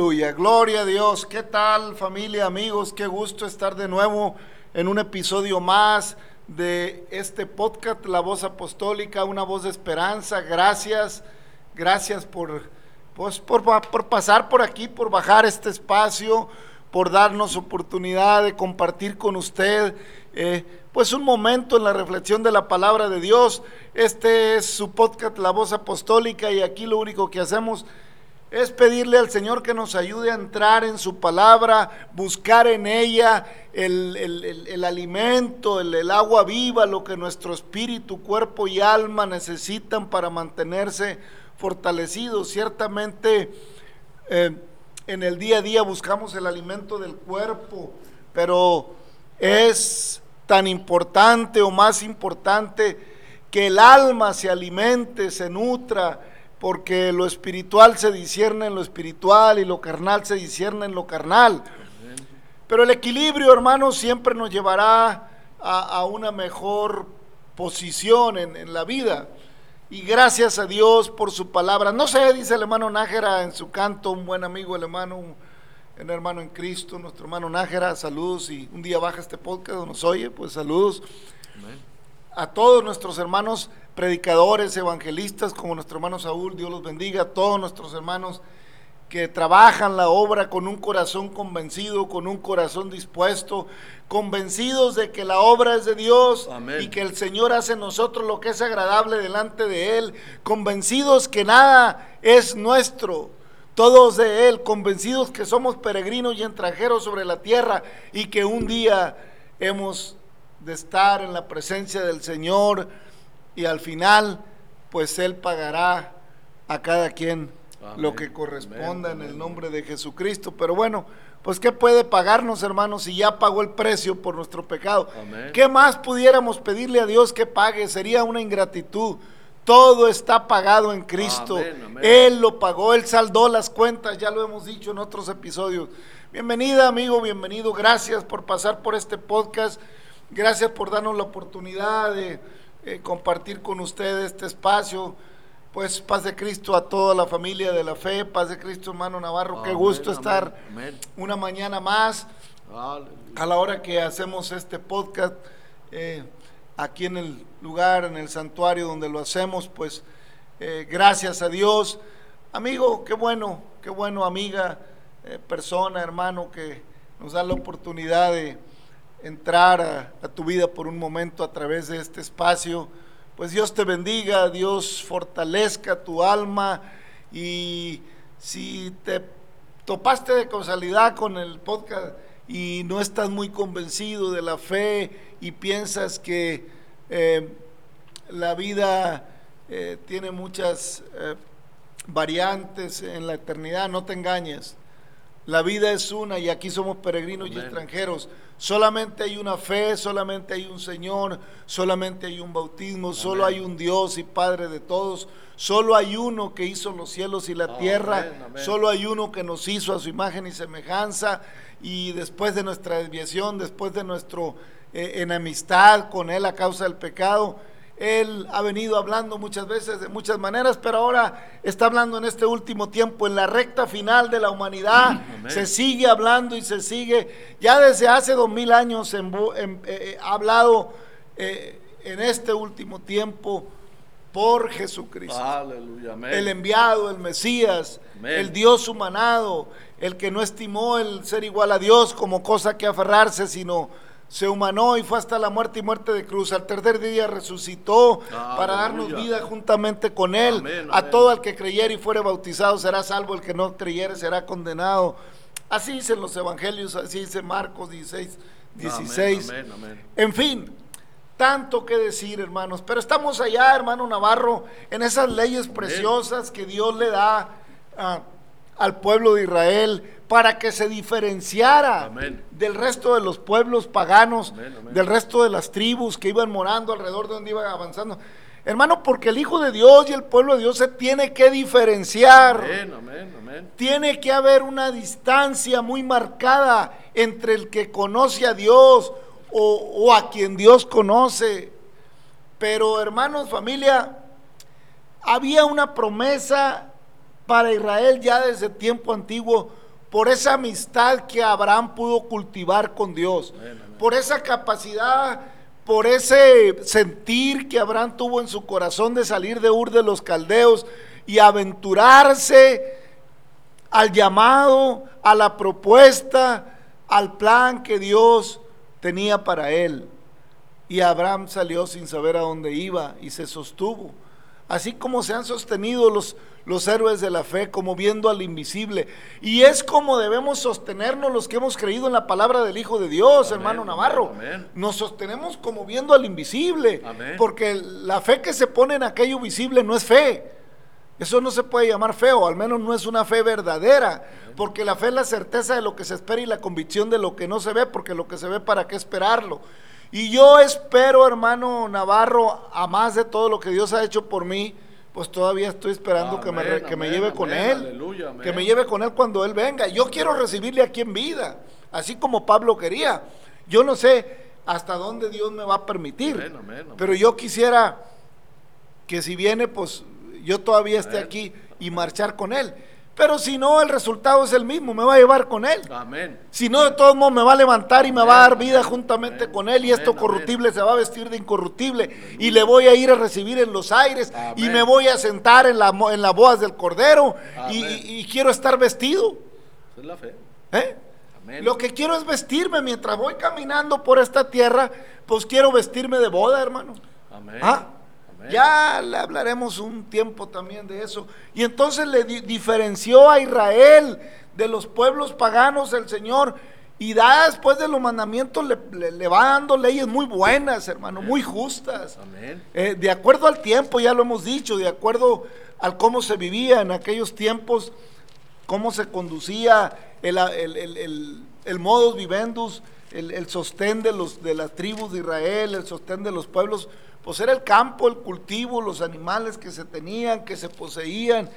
Aleluya, gloria a Dios. ¿Qué tal familia, amigos? Qué gusto estar de nuevo en un episodio más de este podcast, La Voz Apostólica, una voz de esperanza. Gracias, gracias por, pues, por, pasar por aquí, por bajar este espacio, por darnos oportunidad de compartir con usted. eh, pues un momento en la reflexión de la palabra de Dios. Este es su podcast La Voz Apostólica y aquí lo único que hacemos pedirle al Señor que nos ayude a entrar en su palabra, buscar en ella el, el- el- alimento, el, el agua viva, lo que nuestro espíritu, cuerpo y alma necesitan para mantenerse fortalecidos. Ciertamente eh, en el día a día buscamos el alimento del cuerpo, pero es tan importante o más importante que el alma se alimente, se nutra, porque lo espiritual se discierne en lo espiritual y lo carnal se discierne en lo carnal. Pero el equilibrio, hermanos, siempre nos llevará a, una mejor posición en, la vida. Y gracias a Dios por su palabra. No sé, dice el hermano Nájera en su canto, un buen amigo, el hermano, un, hermano en Cristo, nuestro hermano Nájera, saludos. Y un día baja este podcast nos oye, pues saludos a todos nuestros hermanos predicadores, evangelistas, como nuestro hermano Saúl, Dios los bendiga, a todos nuestros hermanos que trabajan la obra con un corazón convencido, con un corazón dispuesto, convencidos de que la obra es de Dios Amén. y que el Señor hace en nosotros lo que es agradable delante de Él, convencidos que nada es nuestro, todos de Él, convencidos que somos peregrinos y extranjeros sobre la tierra y que un día hemos de estar en la presencia del Señor y al final, pues Él pagará a cada quien Amén. lo que corresponda Amén, en el amén. nombre de Jesucristo. Pero bueno, pues ¿qué puede pagarnos, hermanos, si ya pagó el precio por nuestro pecado? ¿Qué más pudiéramos pedirle a Dios que pague? Sería una ingratitud. Todo está pagado en Cristo. Amén, amén. Él lo pagó, Él saldó las cuentas, ya lo hemos dicho en otros episodios. Bienvenida, amigo, bienvenido. Gracias por pasar por este podcast. Gracias por darnos la oportunidad de eh, compartir con ustedes este espacio. Pues paz de Cristo a toda la familia de la fe, paz de Cristo, hermano Navarro. Qué gusto amén, estar amén. una mañana más Aleluya. a la hora que hacemos este podcast eh, aquí en el lugar, en el santuario donde lo hacemos, pues eh, gracias a Dios. Amigo, qué bueno, qué bueno, amiga, persona, hermano, que nos da la oportunidad de entrar a, tu vida por un momento a través de este espacio. Pues Dios te bendiga, Dios fortalezca tu alma y si te topaste de causalidad con el podcast y no estás muy convencido de la fe y piensas que eh, la vida eh, tiene muchas eh, variantes en la eternidad, no te engañes. La vida es una y aquí somos peregrinos y Amén. extranjeros. Solamente hay una fe, solamente hay un Señor, solamente hay un bautismo, solo hay un Dios y Padre de todos. Solo hay uno que hizo los cielos y la Amén, tierra. amén. Solo hay uno que nos hizo a su imagen y semejanza. Y después de nuestra desviación, después de nuestra enemistad con Él a causa del pecado, Él ha venido hablando muchas veces de muchas maneras, pero ahora está hablando en este último tiempo, en la recta final de la humanidad. Amén. Se sigue hablando y se sigue. Ya desde hace dos mil años en, en, eh, ha hablado eh, en este último tiempo por Jesucristo. Aleluya, amén. El enviado, el Mesías, Amén. el Dios humanado, el que no estimó el ser igual a Dios como cosa que aferrarse, sino se humanó y fue hasta la muerte y muerte de cruz. Al tercer día resucitó Aleluya. para darnos vida juntamente con Él. Amén, A todo el que creyere y fuere bautizado será salvo, el que no creyere será condenado. Así dicen los evangelios, así dice Marcos 16, 16. Amén, amén, amén. En fin, tanto que decir, hermanos, pero estamos allá, hermano Navarro, en esas leyes preciosas que Dios le da ah, al pueblo de Israel para que se diferenciara Amén. del resto de los pueblos paganos, Amén, amén. del resto de las tribus que iban morando alrededor de donde iban avanzando. Hermano, porque el Hijo de Dios y el pueblo de Dios se tiene que diferenciar. Tiene que haber una distancia muy marcada entre el que conoce a Dios o, o a quien Dios conoce. Pero hermanos, familia, había una promesa para Israel ya desde tiempo antiguo por esa amistad que Abraham pudo cultivar con Dios, por esa capacidad, por ese sentir que Abraham tuvo en su corazón de salir de Ur de los Caldeos y aventurarse al llamado, a la propuesta, al plan que Dios tenía para él. Y Abraham salió sin saber a dónde iba y se sostuvo. Así como se han sostenido los, los héroes de la fe, como viendo al invisible. Y es como debemos sostenernos los que hemos creído en la palabra del Hijo de Dios, Amén, hermano Navarro. amén. Nos sostenemos como viendo al invisible. Amén. Porque la fe que se pone en aquello visible no es fe. Eso no se puede llamar feo, al menos no es una fe verdadera, porque la fe es la certeza de lo que se espera y la convicción de lo que no se ve, porque lo que se ve, ¿para qué esperarlo? Y yo espero, hermano Navarro, a más de todo lo que Dios ha hecho por mí, pues todavía estoy esperando que, me, Amén, que me amén, lleve con Él, aleluya, que me lleve con Él cuando Él venga. Yo quiero recibirle aquí en vida, así como Pablo quería. Yo no sé hasta dónde Dios me va a permitir, pero yo quisiera que si viene, pues yo todavía esté aquí y marchar con él. Pero si no, el resultado es el mismo, me va a llevar con él. Amén. Si no, de todos modos me va a levantar y me va a dar vida juntamente amén, con él y esto corruptible se va a vestir de incorruptible y le voy a ir a recibir en los aires y me voy a sentar en la, en las bodas del cordero y, Amén. y- y quiero estar vestido. Esa es la fe. ¿eh? Amén. Lo que quiero es vestirme mientras voy caminando por esta tierra, pues quiero vestirme de boda, hermano. Amén. ¿Ah? Amén. Ya le hablaremos un tiempo también de eso. Y entonces le di- diferenció a Israel de los pueblos paganos el Señor. Y da después de los mandamientos le, le- le va dando leyes muy buenas, hermano, muy justas. Amén. Eh, de acuerdo al tiempo, ya lo hemos dicho, de acuerdo al cómo se vivía en aquellos tiempos, cómo se conducía el, el, el, el- el modus vivendus, el, el sostén de, los, de las tribus de Israel, el sostén de los pueblos, pues era el campo, el cultivo, los animales que se tenían, que se poseían.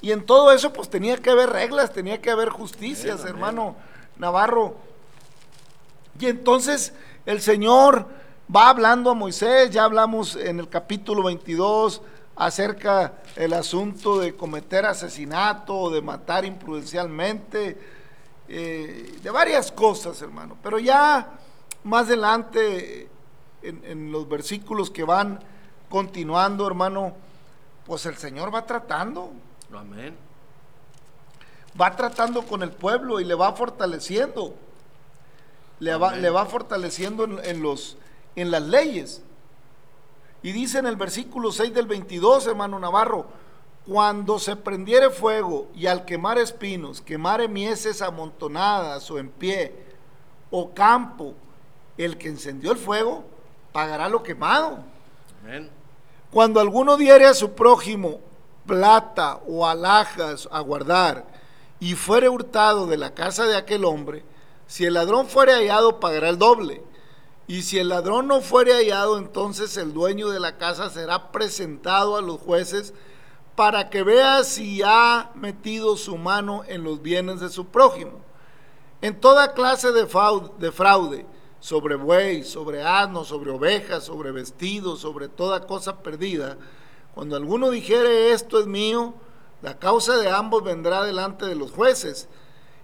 Y en todo eso pues tenía que haber reglas, tenía que haber justicias, hermano Navarro. Y entonces el Señor va hablando a Moisés, ya hablamos en el capítulo 22 acerca el asunto de cometer asesinato o de matar imprudencialmente, eh, de varias cosas, hermano. Pero ya más adelante, en, en los versículos que van continuando, hermano, pues el Señor va tratando, Amén. va tratando con el pueblo y le va fortaleciendo. Le va, le va fortaleciendo en, en los, en las leyes. Y dice en el versículo 6 del 22, hermano Navarro, cuando se prendiere fuego y al quemar espinos, quemare mieses amontonadas o en pie, o campo, el que encendió el fuego pagará lo quemado. Amén. Cuando alguno diere a su prójimo plata o alhajas a guardar y fuere hurtado de la casa de aquel hombre, si el ladrón fuere hallado pagará el doble. Y si el ladrón no fuere hallado, entonces el dueño de la casa será presentado a los jueces para que vea si ha metido su mano en los bienes de su prójimo. En toda clase de fraude, de fraude, sobre buey, sobre asno, sobre ovejas, sobre vestidos, sobre toda cosa perdida, cuando alguno dijere esto es mío, la causa de ambos vendrá delante de los jueces,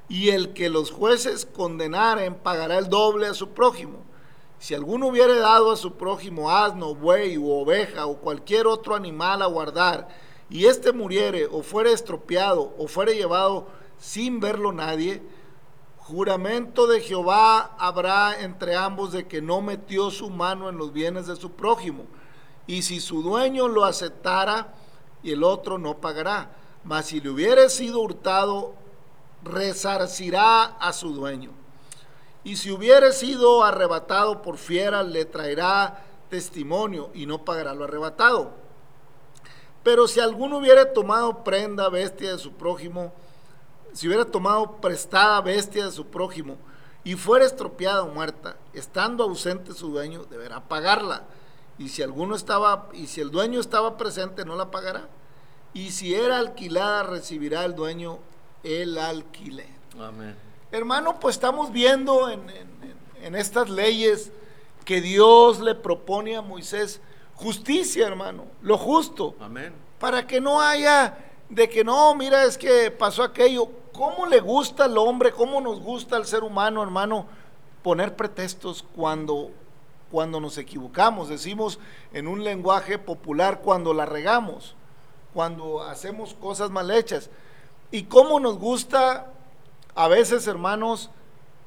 y el que los jueces condenaren pagará el doble a su prójimo. Si alguno hubiere dado a su prójimo asno, buey u oveja o cualquier otro animal a guardar, y éste muriere o fuere estropeado o fuere llevado sin verlo nadie, juramento de Jehová habrá entre ambos de que no metió su mano en los bienes de su prójimo. Y si su dueño lo aceptara, y el otro no pagará. Mas si le hubiere sido hurtado, resarcirá a su dueño. Y si hubiere sido arrebatado por fiera, le traerá testimonio y no pagará lo arrebatado. Pero si alguno hubiere tomado prenda, bestia de su prójimo, si hubiera tomado prestada bestia de su prójimo y fuera estropeada o muerta, estando ausente su dueño, deberá pagarla. Y si alguno estaba, y si el dueño estaba presente, no la pagará. Y si era alquilada, recibirá el dueño el alquiler. Amén. Hermano, pues estamos viendo en, en- en estas leyes que Dios le propone a Moisés justicia, hermano, lo justo Amén. para que no haya de que no, mira, es que pasó aquello. ¿Cómo le gusta al hombre, cómo nos gusta al ser humano, hermano, poner pretextos cuando, cuando nos equivocamos? Decimos en un lenguaje popular cuando la regamos, cuando hacemos cosas mal hechas. Y cómo nos gusta a veces, hermanos,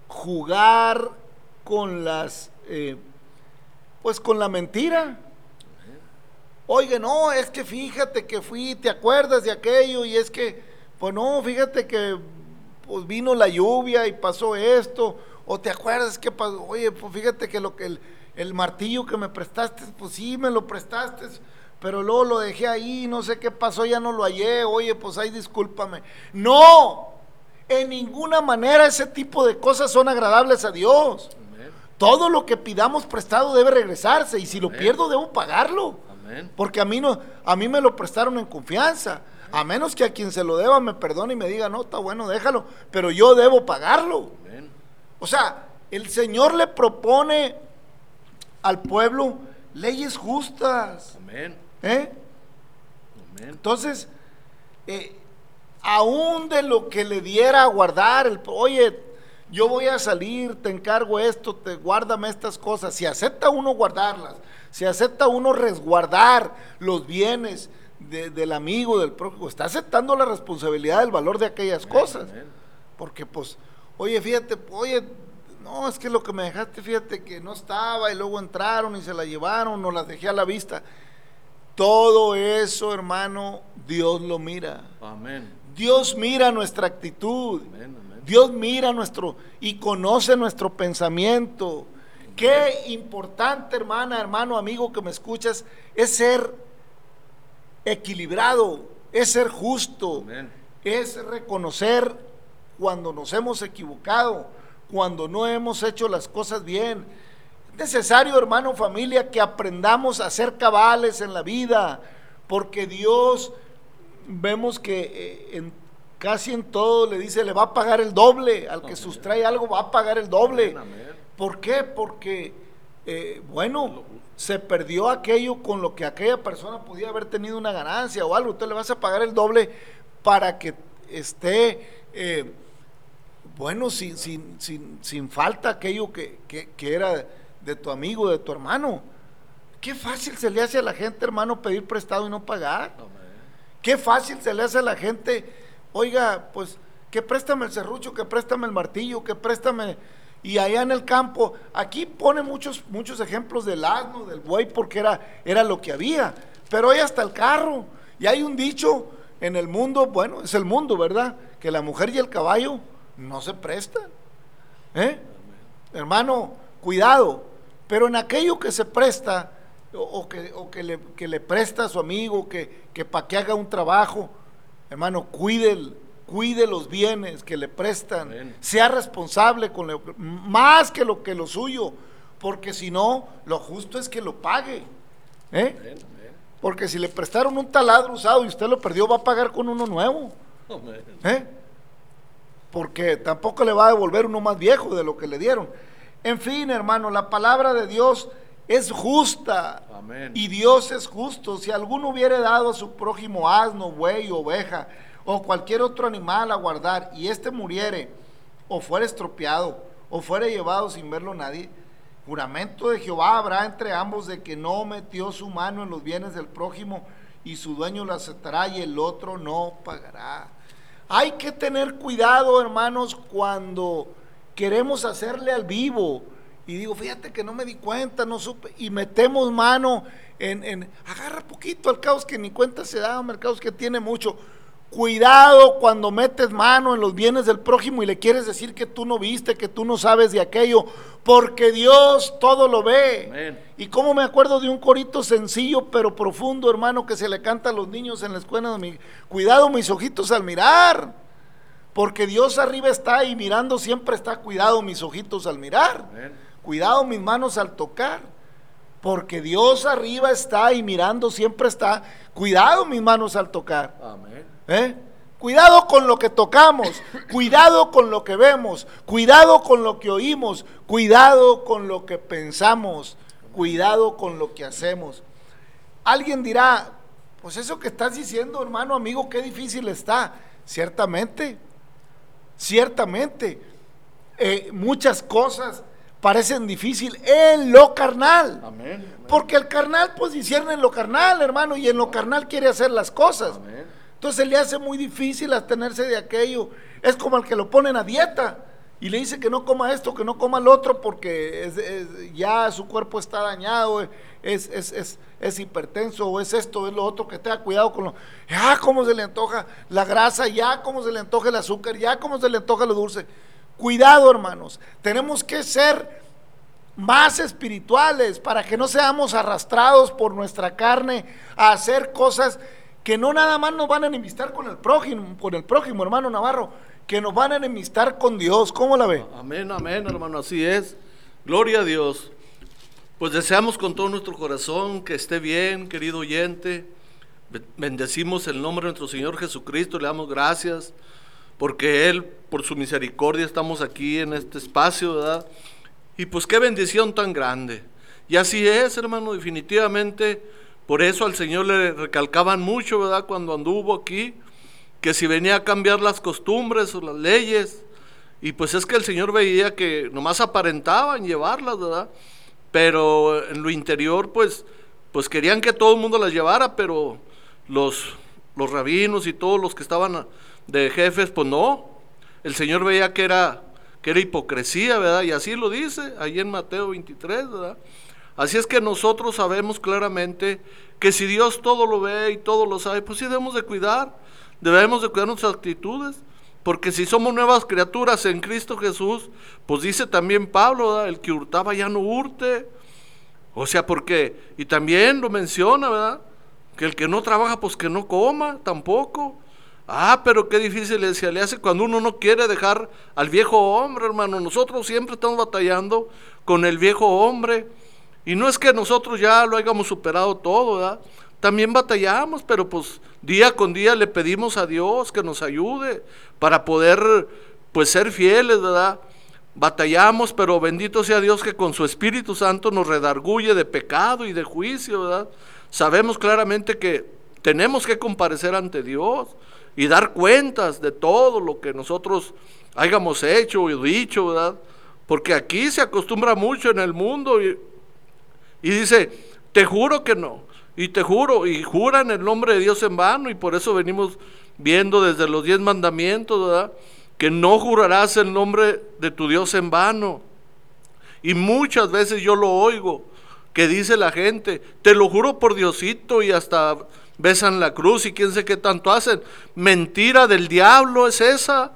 jugar con las, eh, pues con la mentira. Oye, no, es que fíjate que fui, ¿te acuerdas de aquello? Y es que, pues no, fíjate que pues vino la lluvia y pasó esto. O te acuerdas que pasó, oye, pues fíjate que lo que el, el martillo que me prestaste, pues sí, me lo prestaste, pero luego lo dejé ahí, no sé qué pasó, ya no lo hallé, oye, pues ahí discúlpame. No, en ninguna manera ese tipo de cosas son agradables a Dios. Amén. Todo lo que pidamos prestado debe regresarse y si lo pierdo debo pagarlo. Amén. Porque a mí no, a mí me lo prestaron en confianza. A menos que a quien se lo deba me perdone y me diga, no, está bueno, déjalo, pero yo debo pagarlo. Amén. O sea, el Señor le propone al pueblo leyes justas. Amén. ¿eh? Amén. Entonces, eh, aún de lo que le diera a guardar, el, oye, yo voy a salir, te encargo esto, te guárdame estas cosas. Si acepta uno guardarlas, si acepta uno resguardar los bienes de- del amigo, del prójimo, está aceptando la responsabilidad del valor de aquellas cosas. Porque pues, oye, fíjate, oye, no, es que lo que me dejaste, fíjate que no estaba y luego entraron y se la llevaron, no las dejé a la vista. Todo eso, hermano, Dios lo mira. Amén. Dios mira nuestra actitud. Amén. Amén. Dios mira nuestro y conoce nuestro pensamiento. Qué importante, hermana, hermano, amigo que me escuchas, es ser equilibrado, es ser justo, Amén. es reconocer cuando nos hemos equivocado, cuando no hemos hecho las cosas bien. Es necesario, hermano, familia, que aprendamos a ser cabales en la vida, porque Dios vemos que eh, en, casi en todo le dice, le va a pagar el doble, al que Amén. sustrae algo va a pagar el doble. Amén, amén. ¿Por qué? Porque, eh, bueno, se perdió aquello con lo que aquella persona podía haber tenido una ganancia o algo. Usted le vas a pagar el doble para que esté, eh, bueno, sin, sin, sin, sin falta aquello que, que- que era de tu amigo, de tu hermano. Qué fácil se le hace a la gente, hermano, pedir prestado y no pagar. Qué fácil se le hace a la gente, oiga, pues que préstame el serrucho, que préstame el martillo, que préstame. Y allá en el campo, aquí pone muchos, muchos ejemplos del asno, del buey, porque era, era lo que había. Pero hay hasta el carro. Y hay un dicho en el mundo, bueno, es el mundo, ¿verdad? Que la mujer y el caballo no se prestan. ¿Eh? Hermano, cuidado. Pero en aquello que se presta, o, que, o que le, que le presta a su amigo, que, que para que haga un trabajo, hermano, cuide, el- cuide los bienes que le prestan, sea responsable con lo, más que lo que lo suyo, porque si no, lo justo es que lo pague. ¿eh? Porque si le prestaron un taladro usado y usted lo perdió, va a pagar con uno nuevo. ¿eh? Porque tampoco le va a devolver uno más viejo de lo que le dieron. En fin, hermano, la palabra de Dios es justa. Amén. Y Dios es justo. Si alguno hubiere dado a su prójimo asno, buey, oveja o cualquier otro animal a guardar y éste muriere o fuera estropeado o fuera llevado sin verlo nadie, juramento de Jehová habrá entre ambos de que no metió su mano en los bienes del prójimo y su dueño lo aceptará y el otro no pagará. Hay que tener cuidado, hermanos, cuando queremos hacerle al vivo. Y digo, fíjate que no me di cuenta, no supe. Y metemos mano en, en agarra poquito al caos que ni cuenta se da, mercados que tiene mucho. Cuidado cuando metes mano en los bienes del prójimo y le quieres decir que tú no viste, que tú no sabes de aquello, porque Dios todo lo ve. Amén. Y como me acuerdo de un corito sencillo pero profundo, hermano, que se le canta a los niños en la escuela. de mi- Cuidado mis ojitos al mirar, porque Dios arriba está y mirando siempre está. Cuidado mis ojitos al mirar. Amén. Cuidado mis manos al tocar, porque Dios arriba está y mirando siempre está. Cuidado mis manos al tocar. Amén. ¿Eh? Cuidado con lo que tocamos, cuidado con lo que vemos, cuidado con lo que oímos, cuidado con lo que pensamos, cuidado con lo que hacemos. Alguien dirá, pues eso que estás diciendo, hermano, amigo, qué difícil está. Ciertamente, ciertamente, eh, muchas cosas parecen difíciles en lo carnal. Amén. Amén. Porque el carnal pues discierne en lo carnal, hermano, y en lo carnal quiere hacer las cosas. Amén. Entonces le hace muy difícil abstenerse de aquello. Es como el que lo ponen a dieta y le dice que no coma esto, que no coma lo otro, porque ya su cuerpo está dañado, es, es, es hipertenso, o es esto, es lo otro, que tenga cuidado con lo. Ya, cómo se le antoja la grasa, ya, cómo se le antoja el azúcar, ya, cómo se le antoja lo dulce. Cuidado, hermanos. Tenemos que ser más espirituales para que no seamos arrastrados por nuestra carne a hacer cosas que no nada más nos van a enemistar con el prójimo, con el prójimo, hermano Navarro, que nos van a enemistar con Dios. ¿Cómo la ve? Amén, amén, hermano, así es. Gloria a Dios. Pues deseamos con todo nuestro corazón que esté bien, querido oyente. Be- Bendecimos el nombre de nuestro Señor Jesucristo, le damos gracias porque Él, por su misericordia, estamos aquí en este espacio, ¿verdad? Y pues qué bendición tan grande. Y así es, hermano, definitivamente. Por eso al Señor le recalcaban mucho, ¿verdad? Cuando anduvo aquí, que si venía a cambiar las costumbres o las leyes, y pues es que el Señor veía que nomás aparentaban llevarlas, ¿verdad? Pero en lo interior, pues, pues querían que todo el mundo las llevara, pero los, los rabinos y todos los que estaban de jefes, pues no. El Señor veía que era, que era hipocresía, ¿verdad? Y así lo dice ahí en Mateo 23, ¿verdad? Así es que nosotros sabemos claramente que si Dios todo lo ve y todo lo sabe, pues sí debemos de cuidar, debemos de cuidar nuestras actitudes, porque si somos nuevas criaturas en Cristo Jesús, pues dice también Pablo, ¿verdad? el que hurtaba ya no hurte, o sea, porque, y también lo menciona, ¿verdad? Que el que no trabaja, pues que no coma tampoco. Ah, pero qué difícil se le hace cuando uno no quiere dejar al viejo hombre, hermano. Nosotros siempre estamos batallando con el viejo hombre. Y no es que nosotros ya lo hayamos superado todo, ¿verdad? También batallamos, pero pues día con día le pedimos a Dios que nos ayude para poder pues ser fieles, ¿verdad? Batallamos, pero bendito sea Dios que con su Espíritu Santo nos redarguye de pecado y de juicio, ¿verdad? Sabemos claramente que tenemos que comparecer ante Dios y dar cuentas de todo lo que nosotros hayamos hecho y dicho, ¿verdad? Porque aquí se acostumbra mucho en el mundo y, y dice, te juro que no, y te juro, y jura en el nombre de Dios en vano, y por eso venimos viendo desde los diez mandamientos, ¿verdad? Que no jurarás el nombre de tu Dios en vano. Y muchas veces yo lo oigo, que dice la gente, te lo juro por Diosito, y hasta besan la cruz y quién sé qué tanto hacen. Mentira del diablo es esa.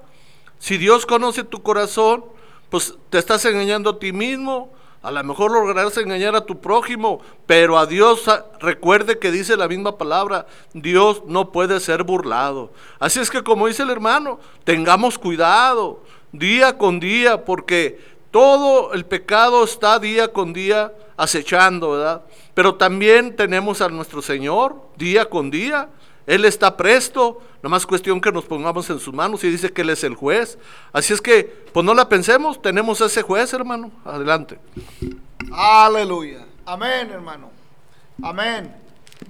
Si Dios conoce tu corazón, pues te estás engañando a ti mismo. A lo mejor lograrás engañar a tu prójimo, pero a Dios a- recuerde que dice la misma palabra, Dios no puede ser burlado. Así es que como dice el hermano, tengamos cuidado día con día, porque todo el pecado está día con día acechando, ¿verdad? Pero también tenemos a nuestro Señor día con día. Él está presto, nomás cuestión que nos pongamos en sus manos y dice que Él es el juez. Así es que, pues no la pensemos, tenemos ese juez, hermano. Adelante. Aleluya. Amén, hermano. Amén.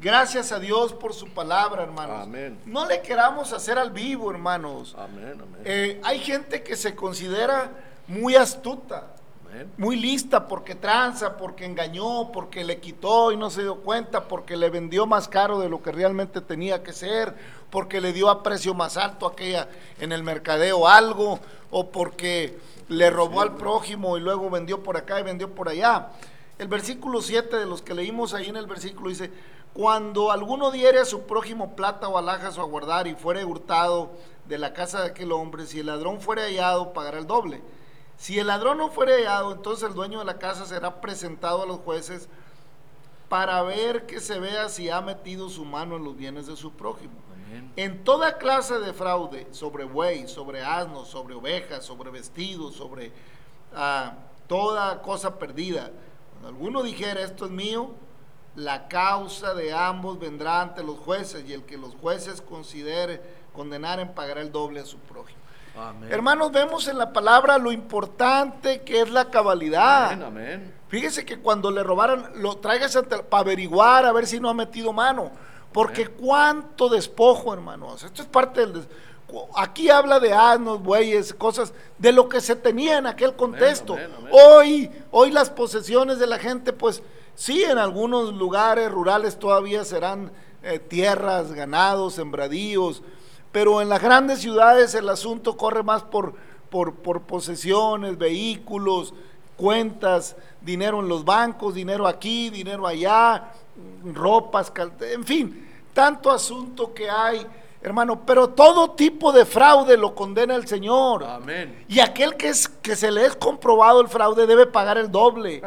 Gracias a Dios por su palabra, hermanos. Amén. No le queramos hacer al vivo, hermanos. Amén, amén. Eh, hay gente que se considera muy astuta, amén. muy lista porque tranza, porque engañó, porque le quitó y no se dio cuenta, porque le vendió más caro de lo que realmente tenía que ser, porque le dio a precio más alto aquella en el mercadeo algo, o porque le robó al prójimo y luego vendió por acá y vendió por allá. El versículo 7 de los que leímos ahí en el versículo dice, cuando alguno diere a su prójimo plata o alhajas o a guardar y fuere hurtado de la casa de aquel hombre, si el ladrón fuere hallado, pagará el doble. Si el ladrón no fuere hallado, entonces el dueño de la casa será presentado a los jueces para ver que se vea si ha metido su mano en los bienes de su prójimo. Amén. En toda clase de fraude, sobre buey, sobre asnos, sobre ovejas, sobre vestidos, sobre ah, toda cosa perdida. Cuando alguno dijera esto es mío, la causa de ambos vendrá ante los jueces y el que los jueces considere condenaren pagará el doble a su prójimo. Amén. Hermanos, vemos en la palabra lo importante que es la cabalidad. Amén, amén. Fíjese que cuando le robaran, lo traigas para averiguar, a ver si no ha metido mano. Porque cuánto despojo, hermanos. Esto es parte del... des- Aquí habla de asnos, bueyes, cosas de lo que se tenía en aquel contexto. amén, amén. Hoy, hoy las posesiones de la gente, pues sí, en algunos lugares rurales todavía serán eh, tierras, ganados, sembradíos, pero en las grandes ciudades el asunto corre más por, por, por posesiones, vehículos, cuentas, dinero en los bancos, dinero aquí, dinero allá, ropas, en fin, tanto asunto que hay, hermano, pero todo tipo de fraude lo condena el Señor. Amén. Y aquel que, es, que se le es comprobado el fraude debe pagar el doble.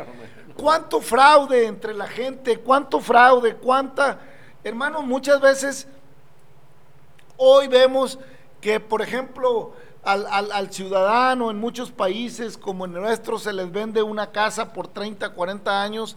¿Cuánto fraude entre la gente? ¿Cuánto fraude? ¿Cuánta? Hermano, muchas veces hoy vemos que, por ejemplo, al, ciudadano en muchos países como en nuestro se les vende una casa por 30, 40 años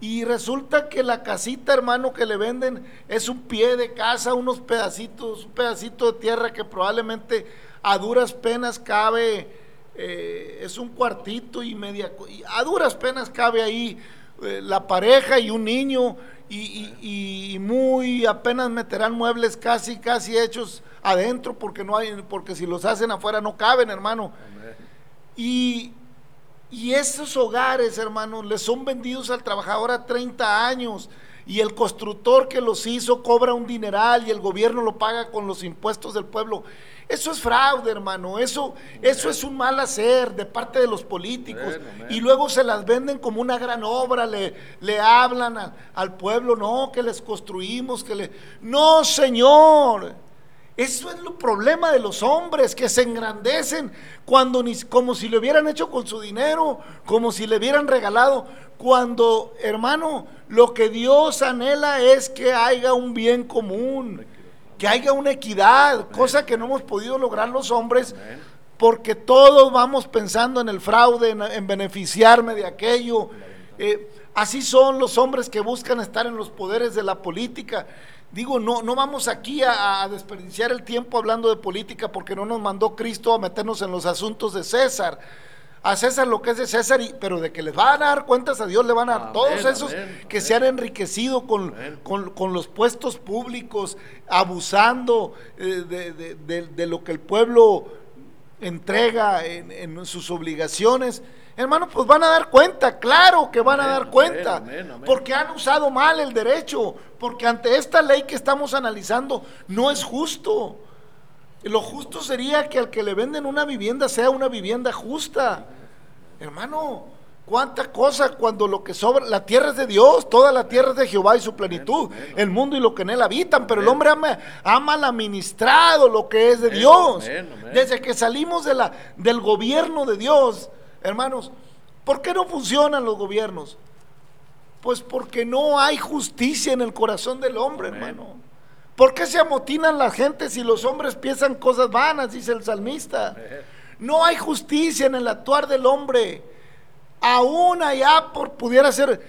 y resulta que la casita, hermano, que le venden es un pie de casa, unos pedacitos, un pedacito de tierra que probablemente a duras penas cabe, eh, es un cuartito y media, a duras penas cabe ahí eh, la pareja y un niño y, y- y muy apenas meterán muebles casi, casi hechos adentro porque no hay, porque si los hacen afuera no caben, hermano. Y, y esos hogares, hermanos, les son vendidos al trabajador a 30 años. Y el constructor que los hizo cobra un dineral y el gobierno lo paga con los impuestos del pueblo. Eso es fraude, hermano. Eso, eso es un mal hacer de parte de los políticos. Y luego se las venden como una gran obra. Le, le hablan a- al pueblo, no, que les construimos, que le. No, Señor. Eso es el problema de los hombres que se engrandecen cuando ni, como si lo hubieran hecho con su dinero, como si le hubieran regalado. Cuando, hermano, lo que Dios anhela es que haya un bien común, que haya una equidad, cosa que no hemos podido lograr los hombres porque todos vamos pensando en el fraude, en, en beneficiarme de aquello. Eh, así son los hombres que buscan estar en los poderes de la política. Digo, no, no vamos aquí a, a desperdiciar el tiempo hablando de política porque no nos mandó Cristo a meternos en los asuntos de César. A César lo que es de César, y- pero de que les van a dar cuentas a Dios, le van a dar. Amén, Todos esos amén, que amén. se han enriquecido con, con, con los puestos públicos, abusando eh, de, de- de- de lo que el pueblo entrega en, en sus obligaciones, hermano, pues van a dar cuenta, claro que van a dar cuenta, amén, amén. porque han usado mal el derecho, porque ante esta ley que estamos analizando no es justo. Lo justo sería que al que le venden una vivienda sea una vivienda justa. Hermano, cuánta cosa cuando lo que sobra, la tierra es de Dios, toda la tierra es de Jehová y su plenitud, el mundo y lo que en él habitan, pero el hombre ama, ha mal administrado lo que es de Dios. Desde que salimos de la, del gobierno de Dios, hermanos, ¿por qué no funcionan los gobiernos? Pues porque no hay justicia en el corazón del hombre, hermano. ¿Por qué se amotinan la gente si los hombres piensan cosas vanas? Dice el salmista. No hay justicia en el actuar del hombre. Aún allá por pudiera ser.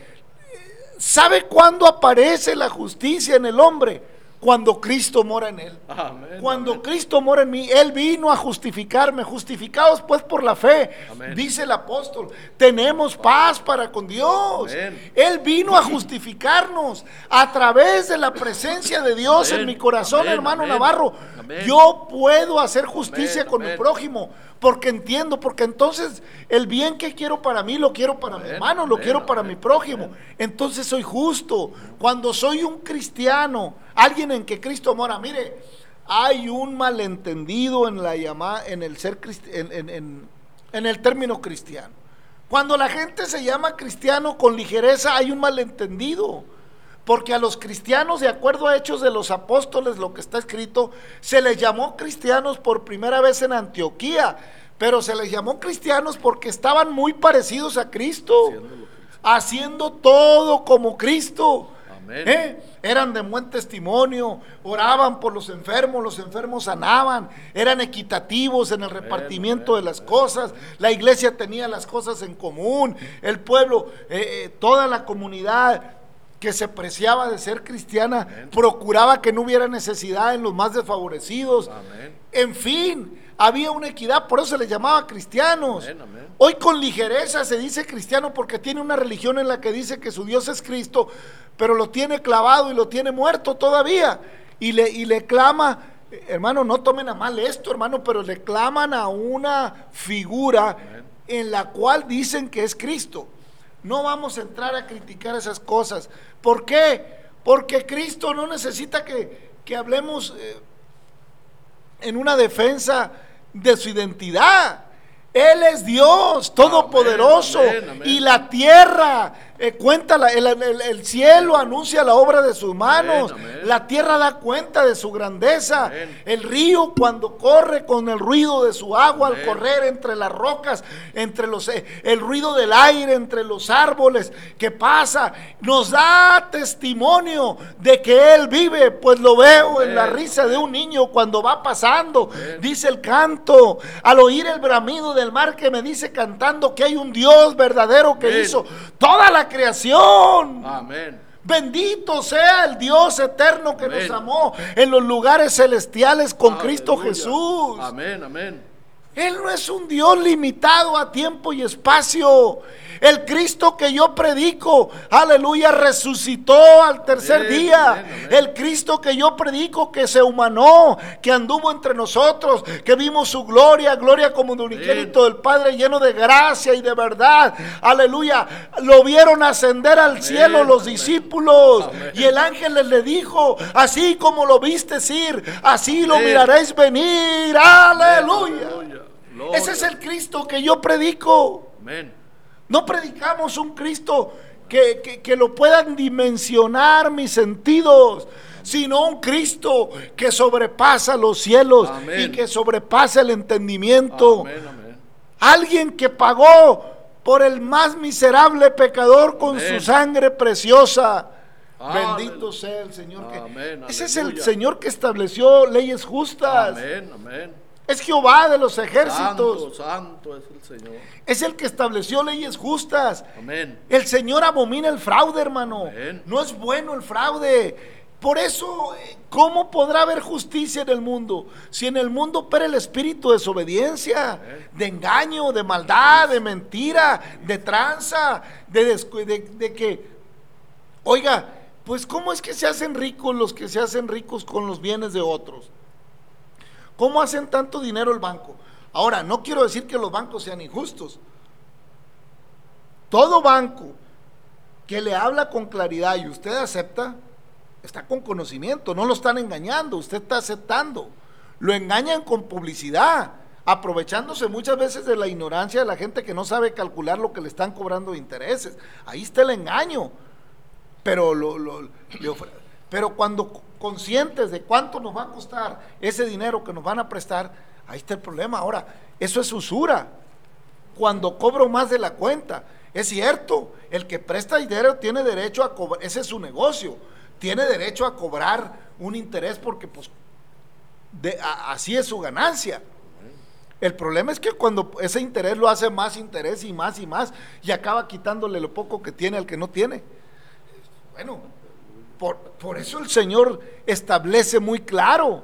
¿Sabe cuándo aparece la justicia en el hombre? Cuando Cristo mora en él. Amén, Cuando amén. Cristo mora en mí, Él vino a justificarme, justificados pues por la fe. Amén. Dice el apóstol, tenemos paz para con Dios. Él vino a justificarnos a través de la presencia de Dios en mi corazón, hermano. Navarro. Yo puedo hacer justicia con mi prójimo. Porque entiendo, porque entonces el bien que quiero para mí lo quiero para mi hermano, lo quiero para mi prójimo. Entonces soy justo. Cuando soy un cristiano, alguien en que Cristo mora, mire, hay un malentendido en la llamada, en el ser en, en- en- en el término cristiano. Cuando la gente se llama cristiano con ligereza, hay un malentendido. Porque a los cristianos, de acuerdo a Hechos de los Apóstoles, lo que está escrito, se les llamó cristianos por primera vez en Antioquía, pero se les llamó cristianos porque estaban muy parecidos a Cristo, haciendo todo como Cristo. Amén. ¿Eh? Eran de buen testimonio, oraban por los enfermos, los enfermos sanaban, eran equitativos en el repartimiento de las cosas, la iglesia tenía las cosas en común, el pueblo, eh, eh, toda la comunidad que se preciaba de ser cristiana, procuraba que no hubiera necesidad en los más desfavorecidos. Amén. En fin, había una equidad, por eso se les llamaba cristianos. Amén, amén. Hoy con ligereza se dice cristiano porque tiene una religión en la que dice que su Dios es Cristo, pero lo tiene clavado y lo tiene muerto todavía. Y le, y le clama, eh, hermano, no tomen a mal esto, hermano, pero le claman a una figura Amén. en la cual dicen que es Cristo. No vamos a entrar a criticar esas cosas. ¿Por qué? Porque Cristo no necesita que, que hablemos eh, en una defensa de su identidad. Él es Dios todopoderoso Amén, amén, amén. y la tierra eh, cuenta, la- el, el- el cielo anuncia la obra de sus manos, Amén, amén. la tierra da cuenta de su grandeza, Amén. el río cuando corre con el ruido de su agua al correr entre las rocas, entre los eh, el ruido del aire entre los árboles que pasa, nos da testimonio de que él vive, pues lo veo en la risa de un niño cuando va pasando, dice el canto, al oír el bramido del mar que me dice cantando que hay un Dios verdadero que hizo toda la creación. Amén. Bendito sea el Dios eterno que Amén. nos amó en los lugares celestiales con Cristo. Jesús. Amén, amén. Él no es un Dios limitado a tiempo y espacio. El Cristo que yo predico, aleluya, resucitó al tercer día. El Cristo que yo predico que se humanó, que anduvo entre nosotros, que vimos su gloria, gloria como de unigénito del Padre lleno de gracia y de verdad. Aleluya. Lo vieron ascender al cielo los discípulos. Y el ángel les le dijo, así como lo viste ir, así lo miraréis venir. Aleluya. Gloria. Ese es el Cristo que yo predico. Amén. No predicamos un Cristo que, que- que lo puedan dimensionar mis sentidos, sino un Cristo que sobrepasa los cielos Amén. y que sobrepasa el entendimiento. Amén, amén. Alguien que pagó por el más miserable pecador con su sangre preciosa. Bendito sea el Señor. que- ese es el. Señor que estableció leyes justas. Amén, amén. Es Jehová de los ejércitos. Santo, santo es el Señor. Es el que estableció leyes justas. Amén. El Señor abomina el fraude, hermano. Amén. No es bueno el fraude. Por eso, eh, ¿cómo podrá haber justicia en el mundo? Si en el mundo opera el espíritu de desobediencia, de engaño, de maldad, de mentira, de tranza, de, de que, oiga, pues ¿cómo es que se hacen ricos los que se hacen ricos con los bienes de otros? ¿Cómo hacen tanto dinero el banco? Ahora, no quiero decir que los bancos sean injustos. Todo banco que le habla con claridad y usted acepta, está con conocimiento, no lo están engañando, usted está aceptando. Lo engañan con publicidad, aprovechándose muchas veces de la ignorancia de la gente que no sabe calcular lo que le están cobrando de intereses. Ahí está el engaño. Pero, lo, pero cuando conscientes de cuánto nos va a costar ese dinero que nos van a prestar, ahí está el problema. Ahora, eso es usura cuando cobro más de la cuenta. Es cierto, el que presta dinero tiene derecho a cobrar, ese es su negocio, tiene derecho a cobrar un interés porque pues de- así es su ganancia. El problema es que cuando ese interés lo hace más interés y más y más y acaba quitándole lo poco que tiene al que no tiene. Bueno, por, por eso el Señor establece muy claro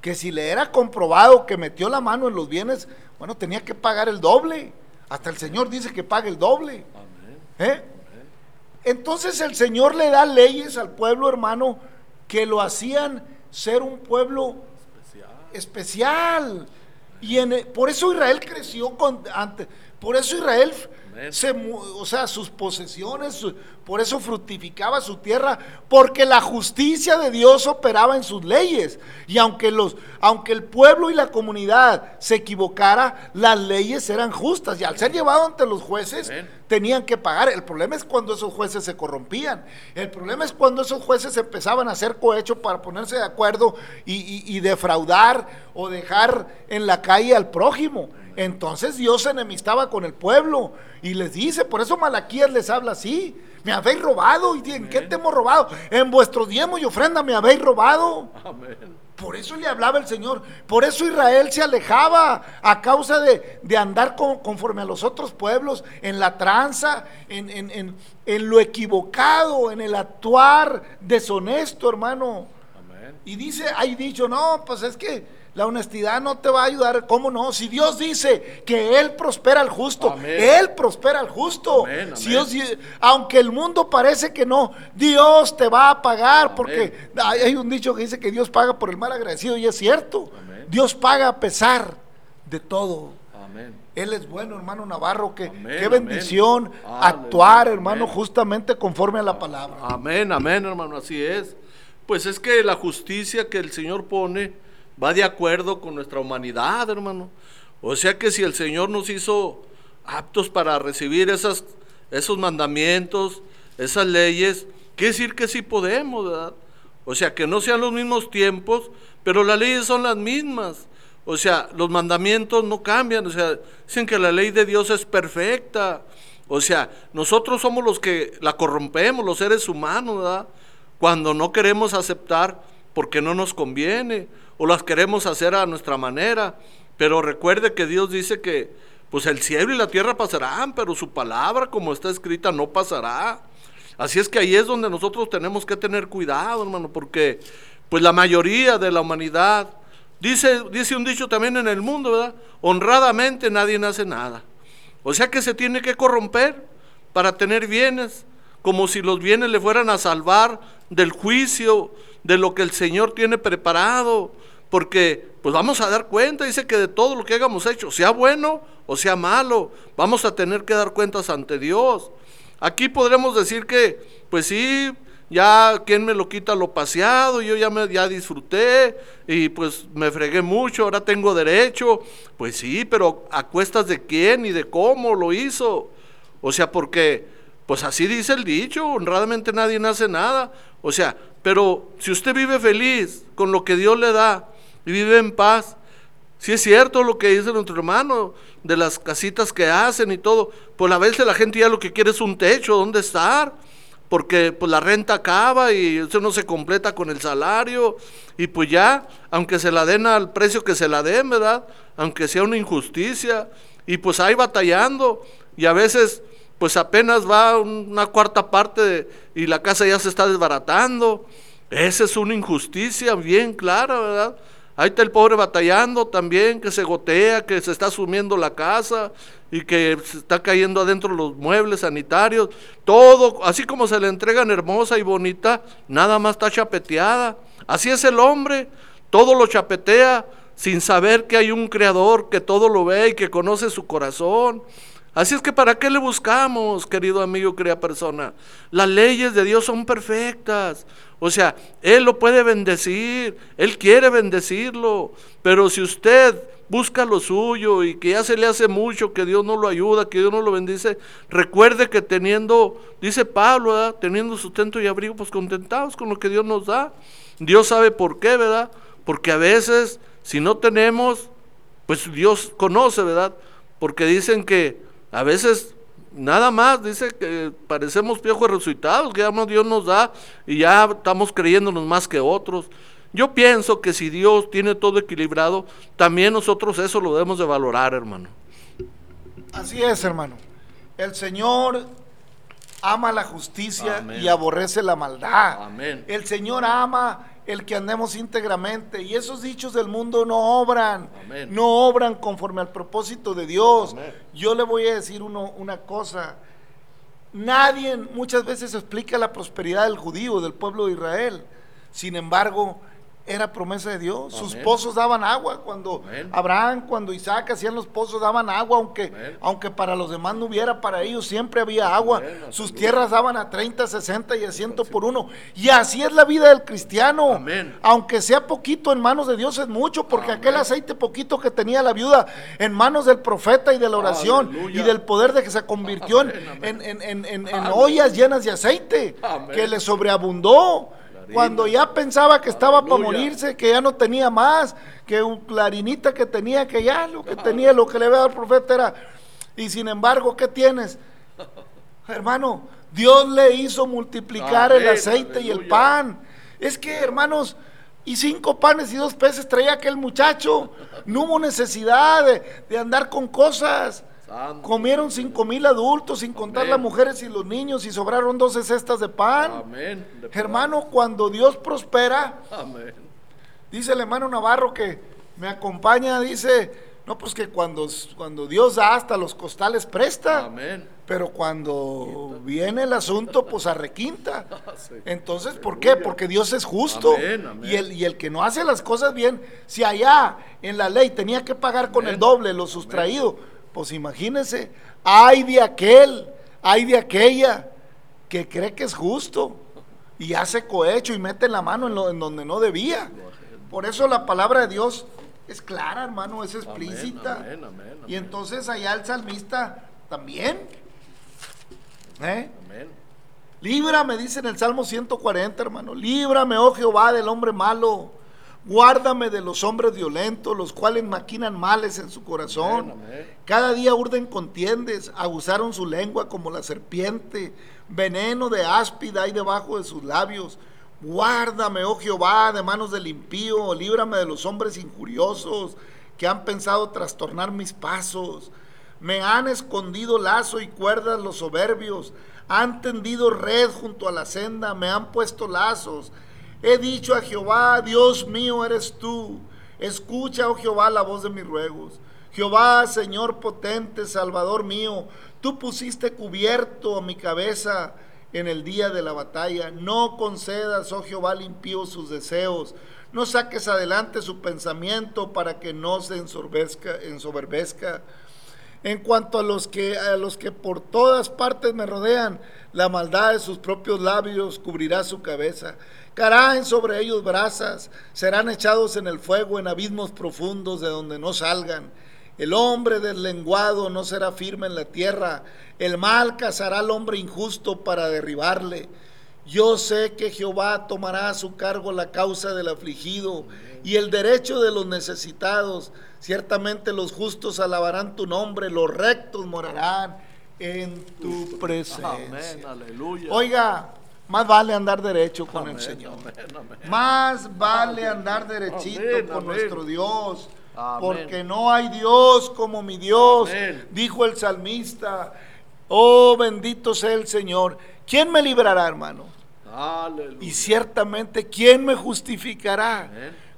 que si le era comprobado que metió la mano en los bienes, bueno, tenía que pagar el doble. Hasta el Señor dice que pague el doble. Amén. ¿Eh? Entonces el Señor le da leyes al pueblo hermano que lo hacían ser un pueblo especial. Y en, e- por eso Israel creció con, ante, por eso Israel. Se, o sea, sus posesiones, su- por eso fructificaba su tierra, porque la justicia de Dios operaba en sus leyes. Y aunque los, aunque el pueblo y la comunidad se equivocara, las leyes eran justas. Y al ser llevado ante los jueces, Amén. tenían que pagar. El problema es cuando esos jueces se corrompían. El problema es cuando esos jueces empezaban a hacer cohecho para ponerse de acuerdo y, y- y defraudar o dejar en la calle al prójimo. Entonces Dios se enemistaba con el pueblo y les dice, por eso Malaquías les habla así. Me habéis robado. ¿Y en qué te hemos robado? En vuestro diezmo y ofrenda me habéis robado. Amén. Por eso le hablaba el Señor. Por eso Israel se alejaba a causa de, de andar con- conforme a los otros pueblos, en la tranza, en, en- en- en lo equivocado, en el actuar deshonesto, hermano. Amén. Y dice, hay dicho, no, pues es que la honestidad no te va a ayudar. ¿Cómo no? Si Dios dice que Él prospera al justo, Amén. Él prospera al justo. Amén, Si. Dios di- aunque el mundo parece que no, Dios te va a pagar, porque hay un dicho que dice que Dios paga por el mal agradecido y es cierto. Dios paga a pesar de todo. Amén. Él es bueno, hermano Navarro, que Amén, qué bendición actuar, hermano, justamente conforme a la palabra. Amén, amén, hermano, así es. Pues es que la justicia que el Señor pone va de acuerdo con nuestra humanidad, hermano. O sea que si el Señor nos hizo aptos para recibir esos mandamientos, esas leyes, quiere decir que sí podemos, ¿verdad? O sea, que no sean los mismos tiempos, pero las leyes son las mismas. O sea, los mandamientos no cambian. O sea, dicen que la ley de Dios es perfecta. O sea, nosotros somos los que la corrompemos, los seres humanos, ¿verdad? Cuando no queremos aceptar porque no nos conviene o las queremos hacer a nuestra manera. Pero recuerde que Dios dice que pues el cielo y la tierra pasarán, pero su palabra como está escrita no pasará. Así es que ahí es donde nosotros tenemos que tener cuidado, hermano, porque pues la mayoría de la humanidad, dice, dice un dicho también en el mundo, ¿verdad? Honradamente nadie hace nada. O sea que se tiene que corromper para tener bienes, como si los bienes le fueran a salvar del juicio, de lo que el Señor tiene preparado, porque pues vamos a dar cuenta, dice que de todo lo que hayamos hecho, sea bueno o sea malo, vamos a tener que dar cuentas ante Dios. Aquí podremos decir que, pues sí, ya quien me lo quita lo paseado, yo ya me ya disfruté y pues me fregué mucho, ahora tengo derecho. Pues sí, pero a cuestas de quién y de cómo lo hizo. O sea, porque pues así dice el dicho, honradamente nadie hace nada. O sea, pero si usted vive feliz con lo que Dios le da y vive en paz, si es cierto lo que dice nuestro hermano, de las casitas que hacen y todo, pues a veces la gente ya lo que quiere es un techo, donde estar? Porque pues la renta acaba y eso no se completa con el salario y pues ya, aunque se la den al precio que se la den, ¿verdad? Aunque sea una injusticia y pues ahí batallando y a veces pues apenas va una cuarta parte de- y la casa ya se está desbaratando. Esa es una injusticia bien clara, ¿verdad? Ahí está el pobre batallando también, que se gotea, que se está sumiendo la casa y que se está cayendo adentro los muebles sanitarios. Todo, así como se le entregan hermosa y bonita, nada más está chapeteada. Así es el hombre, todo lo chapetea sin saber que hay un creador que todo lo ve y que conoce su corazón. Así es que ¿para qué le buscamos, querido amigo, querida persona? Las leyes de Dios son perfectas. O sea, Él lo puede bendecir, Él quiere bendecirlo. Pero si usted busca lo suyo y que ya se le hace mucho, que Dios no lo ayuda, que Dios no lo bendice, recuerde que teniendo, dice Pablo, ¿verdad? teniendo sustento y abrigo, pues contentados con lo que Dios nos da. Dios sabe por qué, ¿verdad? Porque a veces, si no tenemos, pues Dios conoce, ¿verdad? Porque dicen que a veces nada más, dice que parecemos piojos resucitados, que ya Dios nos da y ya estamos creyéndonos más que otros. Yo pienso que si Dios tiene todo equilibrado, también nosotros eso lo debemos de valorar, hermano. Así es, hermano. El Señor ama la justicia Amén. y aborrece la maldad. Amén. El Señor ama el que andemos íntegramente. Y esos dichos del mundo no obran. Amén. No obran conforme al propósito de Dios. Amén. Yo le voy a decir uno- una cosa. Nadie muchas veces explica la prosperidad del judío, del pueblo de Israel. Sin embargo, era promesa de Dios. Sus pozos daban agua. Cuando Amén. Abraham, cuando Isaac hacían los pozos, daban agua, aunque, Amén. aunque para los demás no hubiera, para ellos siempre había agua. Sus tierras daban a 30, 60 y a 100 por uno. Y así es la vida del cristiano. Amén. Aunque sea poquito en manos de Dios es mucho, porque aquel aceite poquito que tenía la viuda en manos del profeta y de la oración Aleluya. y del poder de que se convirtió en- en, en- en- ollas llenas de aceite, que le sobreabundó. Clarina. Cuando ya pensaba que estaba para morirse, que ya no tenía más, que un clarinita que tenía, que ya lo que tenía, lo que le había dado el profeta era, y sin embargo, ¿qué tienes? Hermano, Dios le hizo multiplicar el aceite y el pan. Es que, hermanos, y cinco panes y dos peces traía aquel muchacho. No hubo necesidad de, de andar con cosas. Santo. Comieron cinco mil adultos, sin contar Amén. las mujeres y los niños, y sobraron doce cestas de pan. Amén. De Hermano, cuando Dios prospera. Amén. dice el hermano Navarro que me acompaña, dice, no, pues que cuando, cuando Dios da hasta los costales presta. Amén. Pero cuando viene el asunto, pues arrequinta. Sí. Entonces, ¿por qué? Porque Dios es justo. Amén, amén. Y, el, y el que no hace las cosas bien, si allá en la ley tenía que pagar con el doble lo sustraído, pues imagínense, hay de aquel, hay de aquella que cree que es justo y hace cohecho y mete la mano en, lo, en donde no debía. Por eso la palabra de Dios es clara, hermano, es explícita. Amén, amén, Y entonces allá el salmista también. ¿Eh? Líbrame, dice en el Salmo 140, hermano. Líbrame, oh Jehová, del hombre malo. Guárdame de los hombres violentos, los cuales maquinan males en su corazón. Cada día urden contiendes, aguzaron su lengua como la serpiente. Veneno de áspida hay debajo de sus labios. Guárdame, oh Jehová, de manos del impío. Líbrame de los hombres injuriosos que han pensado trastornar mis pasos. Me han escondido lazo y cuerdas los soberbios. Han tendido red junto a la senda. Me han puesto lazos. He dicho a Jehová, Dios mío eres tú. Escucha, oh Jehová, la voz de mis ruegos. Jehová, Señor potente, Salvador mío, tú pusiste cubierto a mi cabeza en el día de la batalla. No concedas, oh Jehová, al impío sus deseos. No saques adelante su pensamiento para que no se ensoberbezca. En cuanto a los que a los que por todas partes me rodean, la maldad de sus propios labios cubrirá su cabeza. Caerán sobre ellos brasas, serán echados en el fuego en abismos profundos de donde no salgan. El hombre deslenguado no será firme en la tierra, el mal cazará al hombre injusto para derribarle. Yo sé que Jehová tomará a su cargo la causa del afligido y el derecho de los necesitados. Ciertamente los justos alabarán tu nombre, los rectos morarán en tu presencia. Amén, aleluya. Oiga, más vale andar derecho con Amén, el Señor. amén, amén. Más vale andar derechito con nuestro Dios. Porque no hay Dios como mi Dios, dijo el salmista. Oh, bendito sea el Señor. ¿Quién me librará, hermano? Aleluya. Y ciertamente, ¿quién me justificará?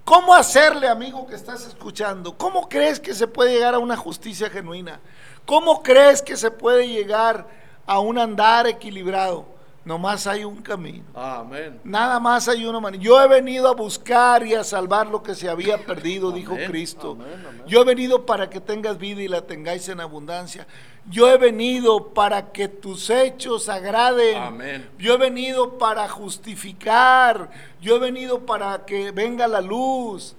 ¿Cómo hacerle, amigo que estás escuchando? ¿Cómo crees que se puede llegar a una justicia genuina? ¿Cómo crees que se puede llegar a un andar equilibrado? Nomás hay un camino. Amén. Nada más hay una manera. Yo he venido a buscar y a salvar lo que se había perdido, dijo Cristo. amén, amén. Yo he venido para que tengas vida y la tengáis en abundancia. Yo he venido para que tus hechos agraden. Amén. Yo he venido para justificar. Yo he venido para que venga la luz.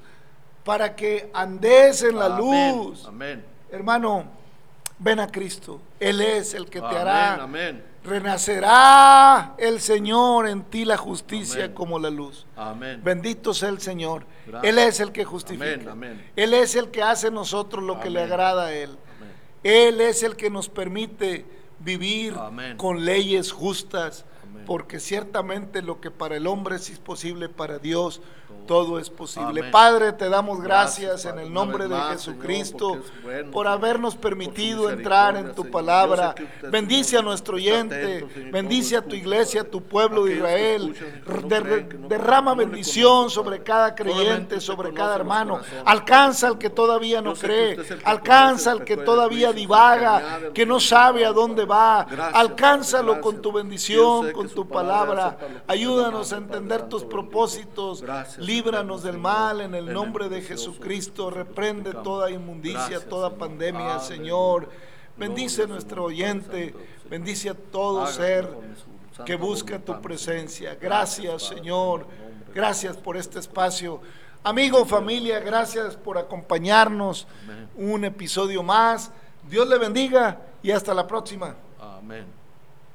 Para que andes en la luz. Amén. Hermano, ven a Cristo. Él es el que te Amén, hará Amén. renacerá el Señor en ti la justicia Amén. como la luz. Amén. Bendito sea el Señor. Gracias. Él es el que justifica. Él es el que hace nosotros lo que le agrada a Él. Él es el que nos permite vivir con leyes justas. Porque ciertamente lo que para el hombre es imposible, para Dios todo es posible. Amén. Padre, te damos gracias, Gracias, en el nombre de Jesucristo Señor, bueno, por habernos permitido entrar en tu Señor. palabra. Bendice a nuestro oyente, atento, bendice a tu iglesia, a tu pueblo de Israel. Der- derrama bendición sobre cada creyente, sobre cada hermano. Alcanza al que todavía no cree, alcanza al que todavía divaga, que no sabe a dónde va. Alcánzalo con tu bendición, con tu palabra Ayúdanos a entender tus propósitos. Líbranos del mal en el nombre de Jesucristo. Reprende toda inmundicia, toda pandemia. Señor. Bendice a nuestro oyente. Bendice a todo ser que busca tu presencia. Gracias, Señor. Gracias por este espacio. Amigo, familia, gracias por acompañarnos. Un episodio más. Dios le bendiga y hasta la próxima. Amén.